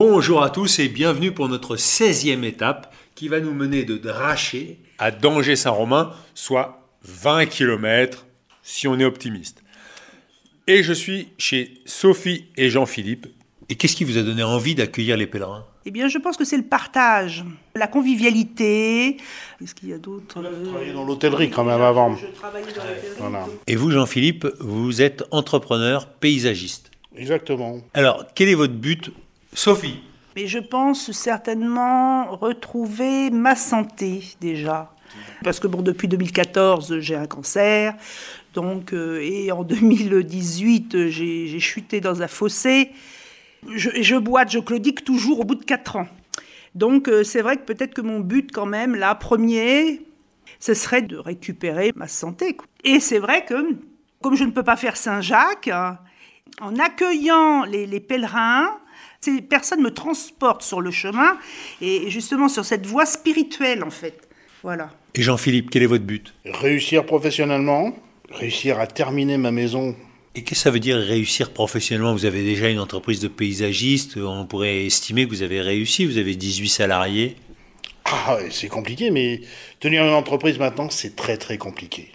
Bonjour à tous et bienvenue pour notre 16e étape qui va nous mener de Draché à Danger-Saint-Romain, soit 20 km si on est optimiste. Et je suis chez Sophie et Jean-Philippe. Et qu'est-ce qui vous a donné envie d'accueillir les pèlerins? Eh bien, je pense que c'est le partage, la convivialité. Qu'est-ce qu'il y a d'autre travaillé dans l'hôtellerie quand même avant. Je travaillais dans l'hôtellerie. Voilà. Et vous, Jean-Philippe, vous êtes entrepreneur paysagiste. Exactement. Alors, quel est votre but Sophie Mais je pense certainement retrouver ma santé déjà. Parce que bon, depuis 2014, j'ai un cancer. Donc, euh, et en 2018, j'ai chuté dans un fossé. Je, je boite, je claudique toujours au bout de 4 ans. Donc, euh, c'est vrai que peut-être que mon but, quand même, là, premier, ce serait de récupérer ma santé. Et c'est vrai que, comme je ne peux pas faire Saint-Jacques, hein, en accueillant les pèlerins, ces personnes me transportent sur le chemin et justement sur cette voie spirituelle, en fait. Voilà. Et Jean-Philippe, quel est votre but? Réussir professionnellement, réussir à terminer ma maison. Et qu'est-ce que ça veut dire réussir professionnellement? Vous avez déjà une entreprise de paysagiste, on pourrait estimer que vous avez réussi, vous avez 18 salariés. Ah, c'est compliqué, mais tenir une entreprise maintenant, c'est très très compliqué.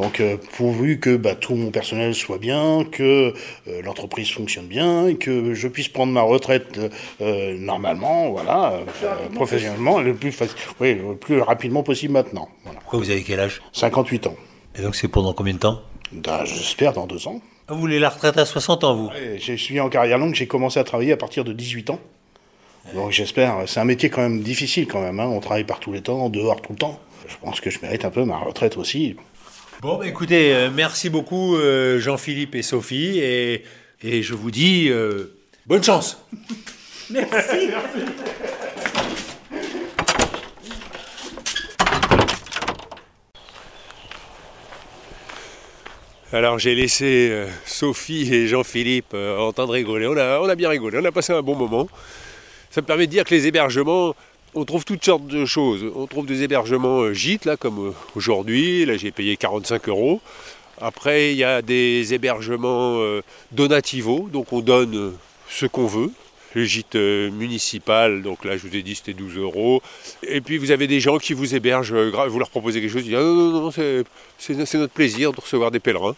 Donc, euh, pourvu que bah, tout mon personnel soit bien, que euh, l'entreprise fonctionne bien, et que je puisse prendre ma retraite euh, normalement, voilà, euh, professionnellement, le plus, faci- oui, le plus rapidement possible maintenant. Voilà. Pourquoi vous avez quel âge? 58 ans. Et donc c'est pendant combien de temps? Bah, J'espère dans deux ans. Ah, Vous voulez la retraite à 60 ans, vous? Ouais, Je suis en carrière longue, j'ai commencé à travailler à partir de 18 ans. Donc j'espère, c'est un métier quand même difficile quand même, hein. on travaille par tous les temps, dehors tout le temps. Je pense que je mérite un peu ma retraite aussi. Bon, bah, écoutez, euh, merci beaucoup euh, Jean-Philippe et Sophie, et, et je vous dis euh, bonne chance Merci. Alors j'ai laissé Sophie et Jean-Philippe entendre rigoler. On a, on a bien rigolé, on a passé un bon moment. Ça me permet de dire que les hébergements, on trouve toutes sortes de choses. On trouve des hébergements euh, gîtes, là, comme euh, aujourd'hui. Là, j'ai payé 45 euros. Après, il y a des hébergements euh, donativos, donc on donne ce qu'on veut. Le gîte municipal, donc là je vous ai dit c'était 12 euros. Et puis vous avez des gens qui vous hébergent, vous leur proposez quelque chose, ils disent ah non, non, non, c'est notre plaisir de recevoir des pèlerins.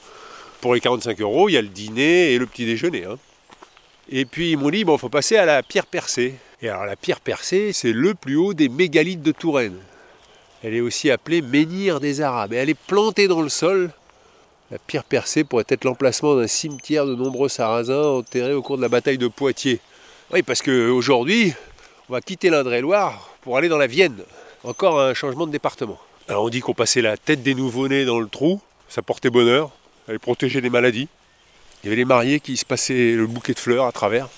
Pour les 45 euros, il y a le dîner et le petit déjeuner. hein. Et puis ils m'ont dit, bon, faut passer à la pierre percée. Et alors la pierre percée, c'est le plus haut des mégalithes de Touraine. Elle est aussi appelée menhir des Arabes. Et elle est plantée dans le sol. La pierre percée pourrait être l'emplacement d'un cimetière de nombreux sarrasins enterrés au cours de la bataille de Poitiers. Oui, parce qu'aujourd'hui, on va quitter l'Indre-et-Loire pour aller dans la Vienne. Encore un changement de département. Alors on dit qu'on passait la tête des nouveau-nés dans le trou, ça portait bonheur, elle protégeait des maladies. Il y avait les mariés qui se passaient le bouquet de fleurs à travers.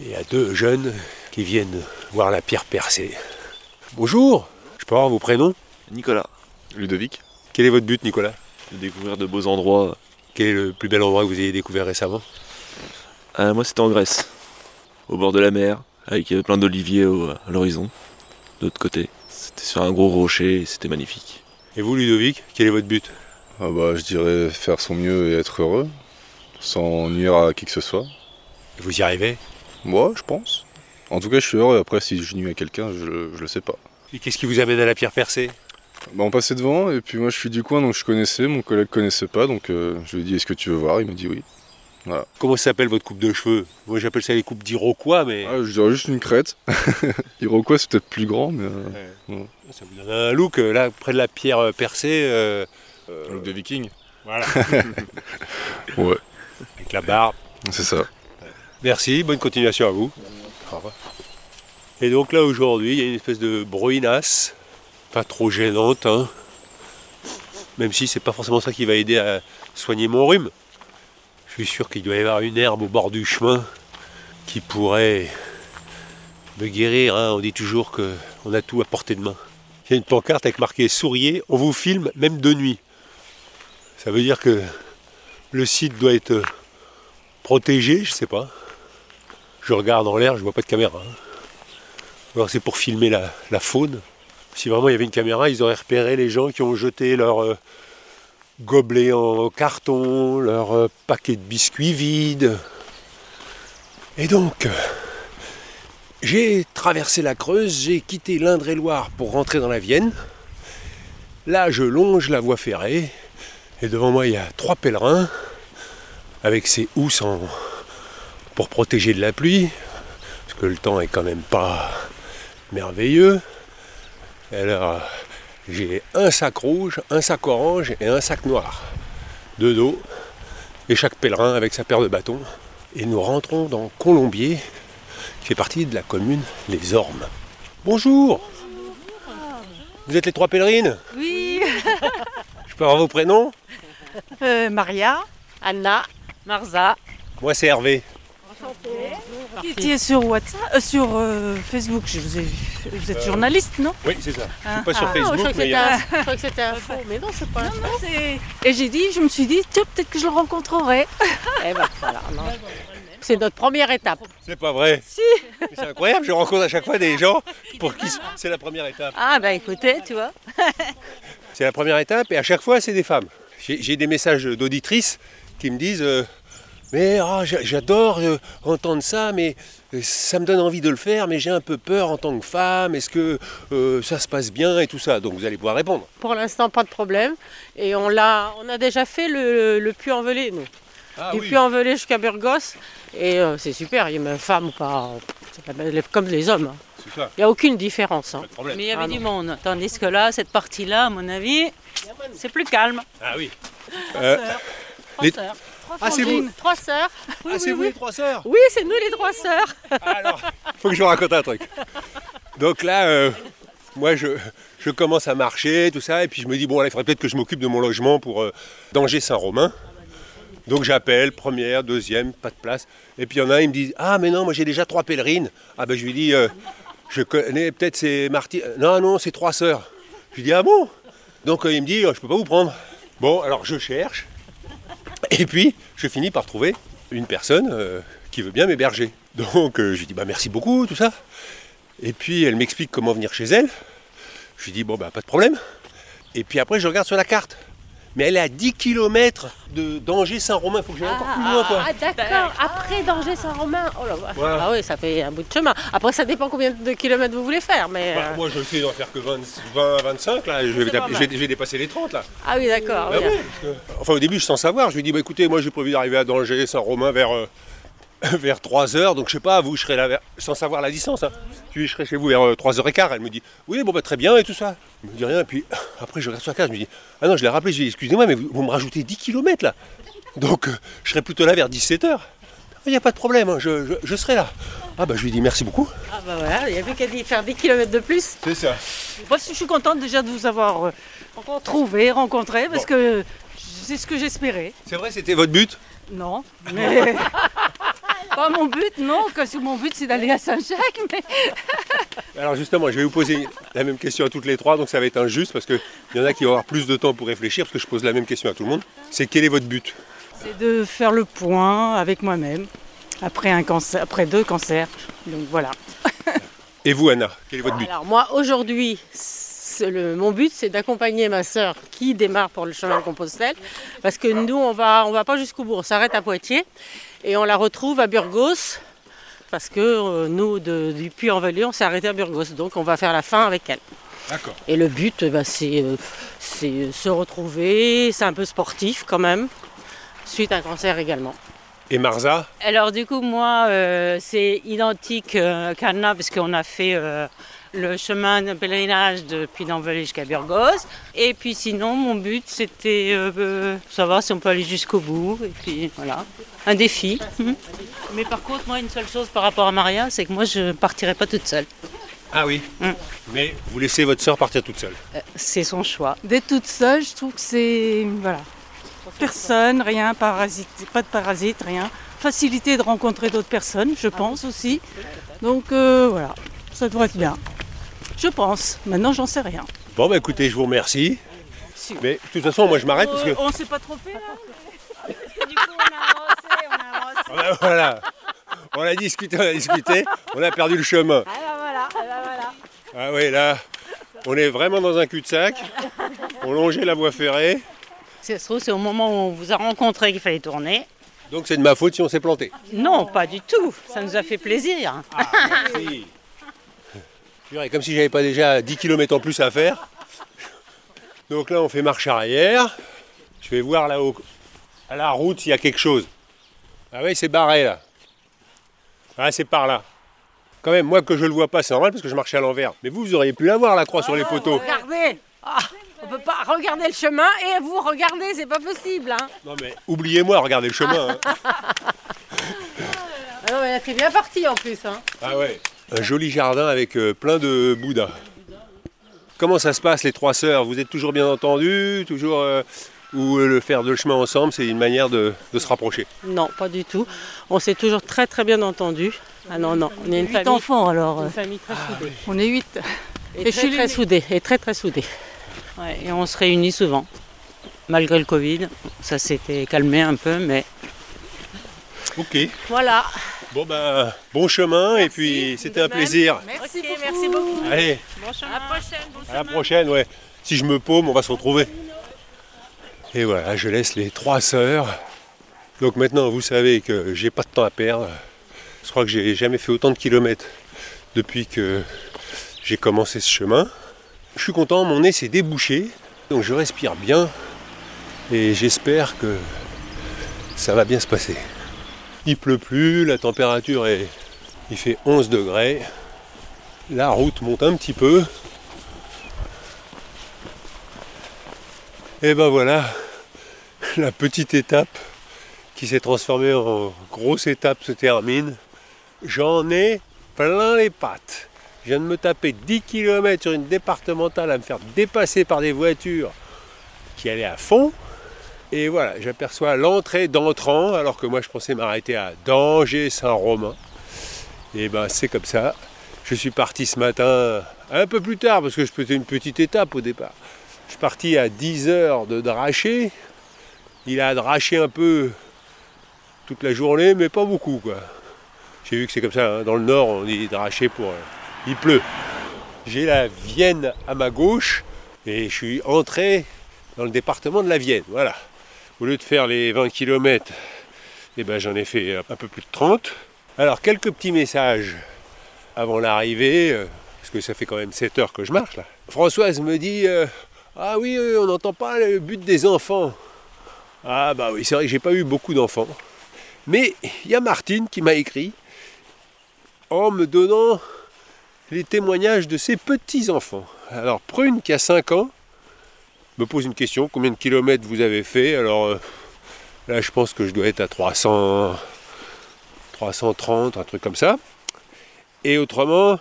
Et il y a deux jeunes qui viennent voir la pierre percée. Bonjour, je peux avoir vos prénoms? Nicolas, Ludovic, Quel est votre but Nicolas? De découvrir de beaux endroits. Quel est le plus bel endroit que vous ayez découvert récemment? Euh, moi, c'était en Grèce, au bord de la mer, avec euh, plein d'oliviers au- à l'horizon, de l'autre côté. C'était sur un gros rocher et c'était magnifique. Et vous Ludovic, quel est votre but? Ah bah, je dirais faire son mieux et être heureux, sans nuire à qui que ce soit. Vous y arrivez? Moi, je pense. En tout cas, je suis heureux. Après, si je nuis à quelqu'un, je, le- je le sais pas. Et qu'est-ce qui vous amène à la pierre percée? Bah, on passait devant, et puis moi, je suis du coin, donc je connaissais. Mon collègue connaissait pas, donc euh, je lui ai dit Est-ce que tu veux voir? Il m'a dit oui. Comment s'appelle votre coupe de cheveux? Moi j'appelle ça les coupes d'Iroquois, mais Ah, je dirais juste une crête. Iroquois, c'est peut-être plus grand, mais. euh, ça vous donne un look euh, là près de la pierre euh, percée. euh, look de viking. voilà, Ouais, avec la barbe. c'est ça. Merci, bonne continuation à vous. Et donc là aujourd'hui, il y a une espèce de bruinasse, pas trop gênante, hein. même si c'est pas forcément ça qui va aider à soigner mon rhume. Je suis sûr qu'il doit y avoir une herbe au bord du chemin qui pourrait me guérir. hein. On dit toujours qu'on a tout à portée de main. Il y a une pancarte avec marqué Souriez, on vous filme même de nuit. Ça veut dire que le site doit être protégé, je sais pas. Je regarde en l'air, je vois pas de caméra. hein. Alors c'est pour filmer la, faune. Si vraiment il y avait une caméra, ils auraient repéré les gens qui ont jeté leur euh, gobelet en carton, leur euh, paquet de biscuits vides. Et donc, euh, J'ai traversé la Creuse, j'ai quitté l'Indre-et-Loire pour rentrer dans la Vienne. Là, je longe la voie ferrée et devant moi, il y a trois pèlerins avec ces housses en- pour protéger de la pluie, parce que le temps est quand même pas merveilleux. Et alors, j'ai un sac rouge, un sac orange et un sac noir de dos, et chaque pèlerin avec sa paire de bâtons. Et nous rentrons dans Colombier, qui fait partie de la commune Les Ormes. Bonjour Vous êtes les trois pèlerines? Oui, Je peux avoir vos prénoms? Euh, Maria, Anna, Marza. Moi c'est Hervé. Qui était sur WhatsApp, euh, sur euh, Facebook, je vous ai vu. Vous êtes journaliste, non? Oui, c'est ça. Je Ah. suis pas sur Ah, Facebook, je crois que mais il y c'était a- un, je crois que c'était un faux, mais non, c'est pas un faux. Et j'ai dit, je me suis dit, tiens, peut-être que je le rencontrerai. Eh ben, voilà, non. C'est notre première étape. C'est pas vrai. Si. C'est incroyable, je rencontre à chaque fois des gens pour qui c'est la première étape. Ah, bah écoutez, tu vois. C'est la première étape et à chaque fois c'est des femmes. J'ai des messages d'auditrices qui me disent euh, mais ah, j'a- j'adore euh, entendre ça, mais euh, ça me donne envie de le faire, mais j'ai un peu peur en tant que femme. Est-ce que euh, ça se passe bien et tout ça Donc vous allez pouvoir répondre. Pour l'instant, pas de problème. Et on, l'a, on a déjà fait le, le puits envelé, nous. Ah du puits envelé jusqu'à Burgos. Et euh, c'est super, il y a même femme ou pas. comme les hommes. hein. c'est ça, Il n'y a aucune différence. hein. Mais il y avait Ah, du monde. Tandis que là, cette partie-là, à mon avis, c'est plus calme. Ah oui. Euh, les- Trois sœurs. Ah c'est vous Trois sœurs. Ah c'est vous les trois sœurs Oui, c'est nous les trois sœurs. Alors, faut que je vous raconte un truc. Donc là, euh, moi, je, je commence à marcher, tout ça, et puis je me dis, bon, là, il faudrait peut-être que je m'occupe de mon logement pour euh, Danger-Saint-Romain. Donc j'appelle, première, deuxième, pas de place. Et puis il y en a un, il me dit, ah, mais non, moi j'ai déjà trois pèlerines. Ah, ben je lui dis, euh, je connais, peut-être c'est Marty. Non, non, c'est trois sœurs. Je lui dis, ah bon? Donc euh, il me dit, euh, je peux pas vous prendre. Bon, alors je cherche. Et puis, je finis par trouver une personne euh, qui veut bien m'héberger. Donc, je lui dis, bah merci beaucoup, tout ça. Et puis, elle m'explique comment venir chez elle. Je lui dis, bon, bah pas de problème. Et puis après, je regarde sur la carte. Mais elle est à 10 km de Danger-Saint-Romain. Il faut que j'aille encore plus loin, quoi. Ah, d'accord. Après Danger-Saint-Romain. Oh là là. Voilà. Ah oui, ça fait un bout de chemin. Après, ça dépend combien de kilomètres vous voulez faire. Mais, Bah, euh, moi, je sais d'en faire que 20, 20 25, là. Je vais, je vais- je vais dépasser les 30, là. Ah oui, d'accord. Bah oui. que- Enfin, au début, je sans savoir. Je lui dis, bah, écoutez, moi, j'ai prévu d'arriver à Danger, Saint-Romain vers, euh, vers 3 heures. Donc, je sais pas, vous, je serai là vers- sans savoir la distance. Hein. Je serai chez vous vers 3h15. Elle me dit, oui, bon, bah, très bien et tout ça. Elle me dit rien. Et puis, après, je regarde sur la carte. Je me dis, ah non, je l'ai rappelé. Je lui dis, excusez-moi, mais vous, vous me rajoutez 10 km là. Donc, euh, je serai plutôt là vers 17h. Il n'y a pas de problème, hein, je, je- je serai là. Ah, bah, je lui dis merci beaucoup. Ah bah voilà, il n'y a plus qu'à dire faire 10 kilomètres de plus. C'est ça. Moi, je suis contente déjà de vous avoir euh, trouvé, rencontré, parce que c'est ce que j'espérais. C'est vrai, c'était votre but? Non, mais pas mon but, non, que mon but c'est d'aller à Saint-Jacques, mais Alors justement, je vais vous poser la même question à toutes les trois, donc ça va être injuste parce qu'il y en a qui vont avoir plus de temps pour réfléchir, parce que je pose la même question à tout le monde. C'est quel est votre but? C'est de faire le point avec moi-même après un cancer, après deux cancers. Donc voilà. Et vous, Anna, quel est votre but? Alors moi, aujourd'hui, c'est le- mon but, c'est d'accompagner ma sœur qui démarre pour le chemin de Compostelle. Parce que nous, on va, on va pas jusqu'au bout. On s'arrête à Poitiers et on la retrouve à Burgos. Parce que euh, nous, de- du Puy-en-Velay, on s'est arrêté à Burgos. Donc on va faire la fin avec elle. D'accord. Et le but, bah, c'est euh, c'est se retrouver. C'est un peu sportif quand même. Suite à un cancer également. Et Marza? Alors du coup, moi, euh, c'est identique euh, qu'Anna, parce qu'on a fait euh, le chemin de pèlerinage depuis d'Envelay jusqu'à Burgos. Et puis sinon, mon but, c'était euh, savoir si on peut aller jusqu'au bout. Et puis voilà, un défi. Mais par contre, moi, une seule chose par rapport à Maria, c'est que moi, je ne partirai pas toute seule. Ah oui. Mm. Mais vous laissez votre sœur partir toute seule. Euh, C'est son choix. D'être toute seule, je trouve que c'est... Voilà. Personne, rien, parasite, pas de parasite, rien. Facilité de rencontrer d'autres personnes, je pense aussi. Donc euh, voilà, ça devrait être bien. Je pense. Maintenant, j'en sais rien. Bon, bah écoutez, je vous remercie. Mais de toute façon, moi je m'arrête parce que. On s'est pas trompé là Parce que du coup, on a avancé, on a avancé. On a, voilà. On a discuté, on a discuté, on a perdu le chemin. Ah bah voilà, ah bah voilà. Ah oui, là, on est vraiment dans un cul-de-sac. On longeait la voie ferrée. Si ça se trouve, c'est au moment où on vous a rencontré qu'il fallait tourner. Donc c'est de ma faute si on s'est planté. Non, pas du tout. Ça nous a fait plaisir. Si. Comme si j'avais pas déjà 10 km en plus à faire. Donc là, on fait marche arrière. Je vais voir là-haut, à la route, s'il y a quelque chose. Ah oui, c'est barré là. Ah, c'est par là. Quand même, moi que je le vois pas, c'est normal parce que je marchais à l'envers. Mais vous, vous auriez pu la voir la croix sur les poteaux. Regardez Ah, On peut pas regarder le chemin et vous regardez, c'est pas possible. Hein. Non mais oubliez-moi, regardez le chemin. hein. Ah non, mais c'est bien parti en plus. Hein. Ah ouais. Un joli jardin avec euh, plein de bouddhas. Comment ça se passe les trois sœurs? Vous êtes toujours bien entendus Toujours euh, ou euh, le faire de chemin ensemble, c'est une manière de, de se rapprocher? Non, pas du tout. On s'est toujours très très bien entendu. Ah non, non, on est une Huit famille, enfants alors. une famille très soudée. On est huit. Et, Et je très, suis très l'aînée. soudée. Et très très soudée. Ouais, et on se réunit souvent. Malgré le Covid, ça s'était calmé un peu, mais Ok. Voilà. Bon ben, bon chemin et puis c'était un plaisir. Merci beaucoup. Merci beaucoup. Allez, À la prochaine. bon à la chemin. prochaine, ouais. Si je me paume, on va se retrouver. Et voilà, je laisse les trois sœurs. Donc maintenant, vous savez que j'ai pas de temps à perdre. Je crois que j'ai jamais fait autant de kilomètres depuis que j'ai commencé ce chemin. Je suis content, mon nez s'est débouché, donc je respire bien et j'espère que ça va bien se passer. Il pleut plus, la température est. Il fait 11 degrés. La route monte un petit peu. Et ben voilà, la petite étape qui s'est transformée en grosse étape se termine. J'en ai plein les pattes. Je viens de me taper 10 km sur une départementale à me faire dépasser par des voitures qui allaient à fond. Et voilà, j'aperçois l'entrée d'entrant alors que moi je pensais m'arrêter à Danger-Saint-Romain. Et ben c'est comme ça. Je suis parti ce matin un peu plus tard parce que je faisais une petite étape au départ. Je suis parti à 10 heures de dracher. Il a draché un peu toute la journée, mais pas beaucoup quoi. J'ai vu que c'est comme ça, hein. dans le nord on dit dracher pour... euh, il pleut. J'ai la Vienne à ma gauche et je suis entré dans le département de la Vienne. Voilà. Au lieu de faire les 20 km, eh ben, j'en ai fait un peu plus de 30. Alors quelques petits messages avant l'arrivée, euh, parce que ça fait quand même 7 heures que je marche là. Françoise me dit euh, Ah oui, euh, on n'entend pas le but des enfants. Ah bah oui, c'est vrai que j'ai pas eu beaucoup d'enfants. Mais il y a Martine qui m'a écrit en me donnant les témoignages de ses petits-enfants. Alors Prune qui a 5 ans me pose une question, combien de kilomètres vous avez fait Alors euh, là je pense que je dois être à 300, 330, un truc comme ça. Et autrement,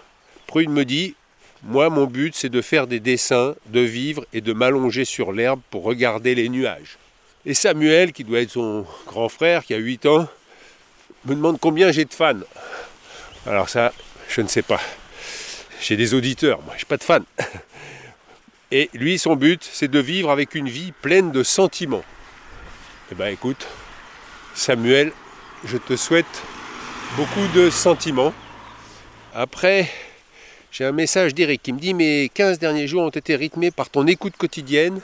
Prune me dit, moi mon but c'est de faire des dessins, de vivre et de m'allonger sur l'herbe pour regarder les nuages. Et Samuel, qui doit être son grand frère, qui a 8 ans, me demande combien j'ai de fans. Alors ça, je ne sais pas. J'ai des auditeurs, moi, je n'ai pas de fans. Et lui, son but, c'est de vivre avec une vie pleine de sentiments. Eh ben écoute, Samuel, je te souhaite beaucoup de sentiments. Après, j'ai un message d'Eric qui me dit Mes 15 derniers jours ont été rythmés par ton écoute quotidienne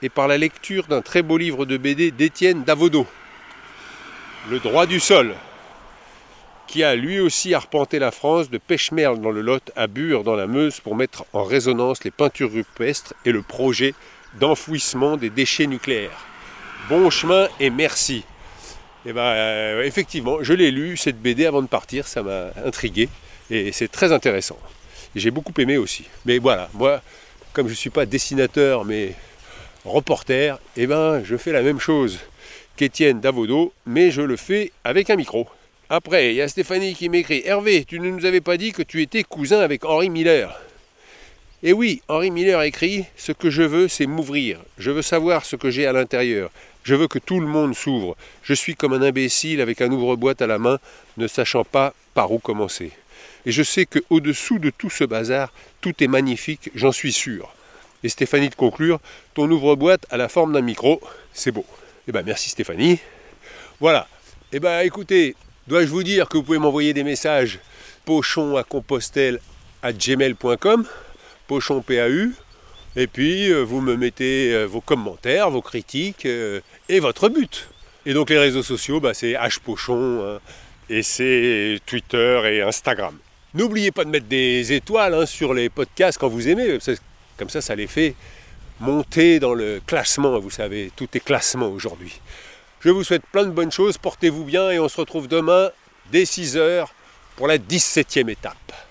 et par la lecture d'un très beau livre de BD d'Étienne Davodo, Le droit du sol, qui a lui aussi arpenté la France de Pêche-Merle dans le Lot à Bure dans la Meuse pour mettre en résonance les peintures rupestres et le projet d'enfouissement des déchets nucléaires. Bon chemin et merci. Et ben, euh, effectivement, je l'ai lu cette BD avant de partir, ça m'a intrigué et c'est très intéressant. J'ai beaucoup aimé aussi. Mais voilà, moi, comme je ne suis pas dessinateur mais reporter, eh ben, je fais la même chose qu'Étienne Davodo, mais je le fais avec un micro. Après, il y a Stéphanie qui m'écrit Hervé, tu ne nous avais pas dit que tu étais cousin avec Henri Miller. Et oui, Henri Miller écrit Ce que je veux, c'est m'ouvrir. Je veux savoir ce que j'ai à l'intérieur. Je veux que tout le monde s'ouvre. Je suis comme un imbécile avec un ouvre-boîte à la main, ne sachant pas par où commencer. Et je sais que au-dessous de tout ce bazar, tout est magnifique, j'en suis sûr. Et Stéphanie de conclure Ton ouvre-boîte a la forme d'un micro, c'est beau. Eh ben merci Stéphanie. Voilà. Eh ben écoutez, dois-je vous dire que vous pouvez m'envoyer des messages? Pochon à compostelle à gmail.com, pochon PAU, et puis euh, vous me mettez euh, vos commentaires, vos critiques euh, et votre but. Et donc les réseaux sociaux, bah, c'est hpochon hein, et c'est Twitter et Instagram. N'oubliez pas de mettre des étoiles hein, sur les podcasts quand vous aimez, comme ça ça les fait monter dans le classement, vous savez, tout est classement aujourd'hui. Je vous souhaite plein de bonnes choses, portez-vous bien et on se retrouve demain dès 6h pour la 17e étape.